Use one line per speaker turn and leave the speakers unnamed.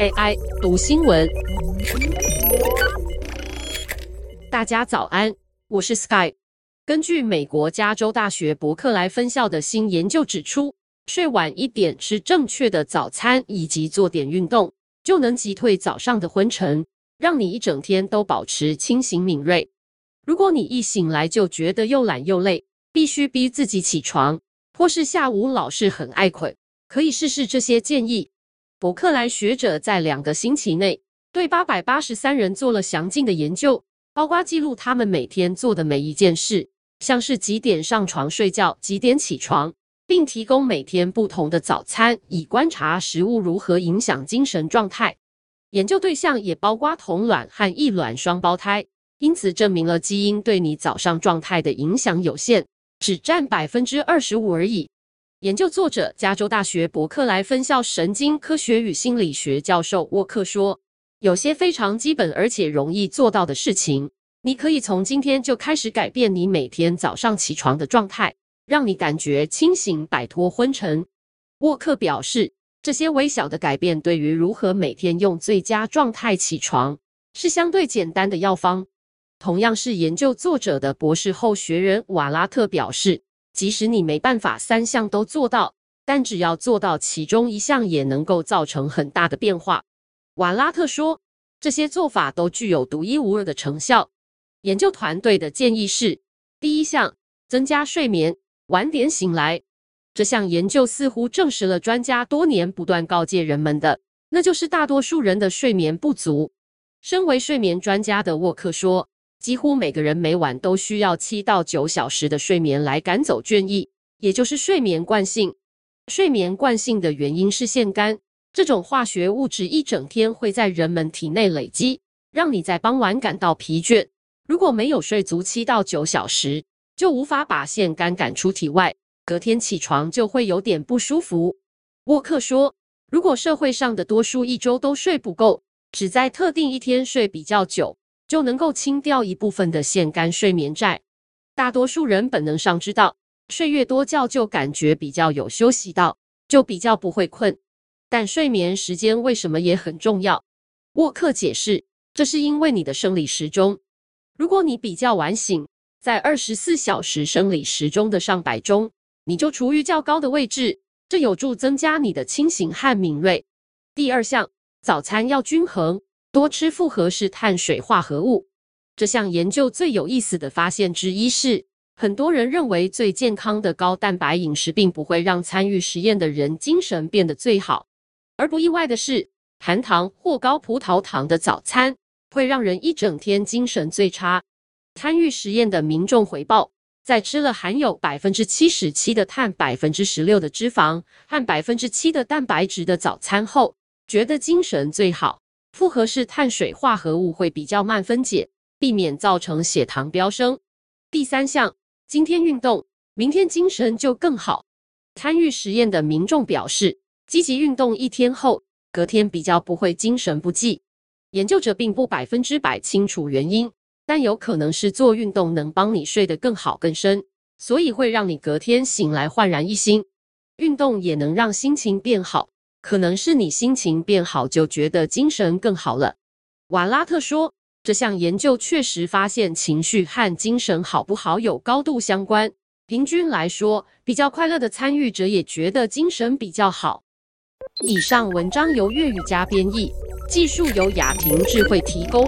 AI 读新闻，大家早安，我是 Sky。根据美国加州大学伯克莱分校的新研究指出，睡晚一点，吃正确的早餐，以及做点运动，就能击退早上的昏沉，让你一整天都保持清醒敏锐。如果你一醒来就觉得又懒又累，必须逼自己起床，或是下午老是很爱困，可以试试这些建议。伯克莱学者在两个星期内对八百八十三人做了详尽的研究，包括记录他们每天做的每一件事，像是几点上床睡觉、几点起床，并提供每天不同的早餐，以观察食物如何影响精神状态。研究对象也包括同卵和异卵双胞胎，因此证明了基因对你早上状态的影响有限，只占百分之二十五而已。研究作者，加州大学伯克莱分校神经科学与心理学教授沃克说：“有些非常基本而且容易做到的事情，你可以从今天就开始改变你每天早上起床的状态，让你感觉清醒，摆脱昏沉。”沃克表示，这些微小的改变对于如何每天用最佳状态起床是相对简单的药方。同样是研究作者的博士后学人瓦拉特表示。即使你没办法三项都做到，但只要做到其中一项，也能够造成很大的变化。瓦拉特说，这些做法都具有独一无二的成效。研究团队的建议是：第一项，增加睡眠，晚点醒来。这项研究似乎证实了专家多年不断告诫人们的，那就是大多数人的睡眠不足。身为睡眠专家的沃克说。几乎每个人每晚都需要七到九小时的睡眠来赶走倦意，也就是睡眠惯性。睡眠惯性的原因是腺苷，这种化学物质一整天会在人们体内累积，让你在傍晚感到疲倦。如果没有睡足七到九小时，就无法把腺苷赶出体外，隔天起床就会有点不舒服。沃克说，如果社会上的多数一周都睡不够，只在特定一天睡比较久。就能够清掉一部分的腺苷睡眠债。大多数人本能上知道，睡越多觉就感觉比较有休息到，就比较不会困。但睡眠时间为什么也很重要？沃克解释，这是因为你的生理时钟。如果你比较晚醒，在二十四小时生理时钟的上百钟，你就处于较高的位置，这有助增加你的清醒和敏锐。第二项，早餐要均衡。多吃复合式碳水化合物。这项研究最有意思的发现之一是，很多人认为最健康的高蛋白饮食并不会让参与实验的人精神变得最好。而不意外的是，含糖或高葡萄糖的早餐会让人一整天精神最差。参与实验的民众回报，在吃了含有百分之七十七的碳、百分之十六的脂肪和百分之七的蛋白质的早餐后，觉得精神最好。复合式碳水化合物会比较慢分解，避免造成血糖飙升。第三项，今天运动，明天精神就更好。参与实验的民众表示，积极运动一天后，隔天比较不会精神不济。研究者并不百分之百清楚原因，但有可能是做运动能帮你睡得更好更深，所以会让你隔天醒来焕然一新。运动也能让心情变好。可能是你心情变好，就觉得精神更好了。瓦拉特说，这项研究确实发现情绪和精神好不好有高度相关。平均来说，比较快乐的参与者也觉得精神比较好。以上文章由粤语加编译，技术由雅婷智慧提供。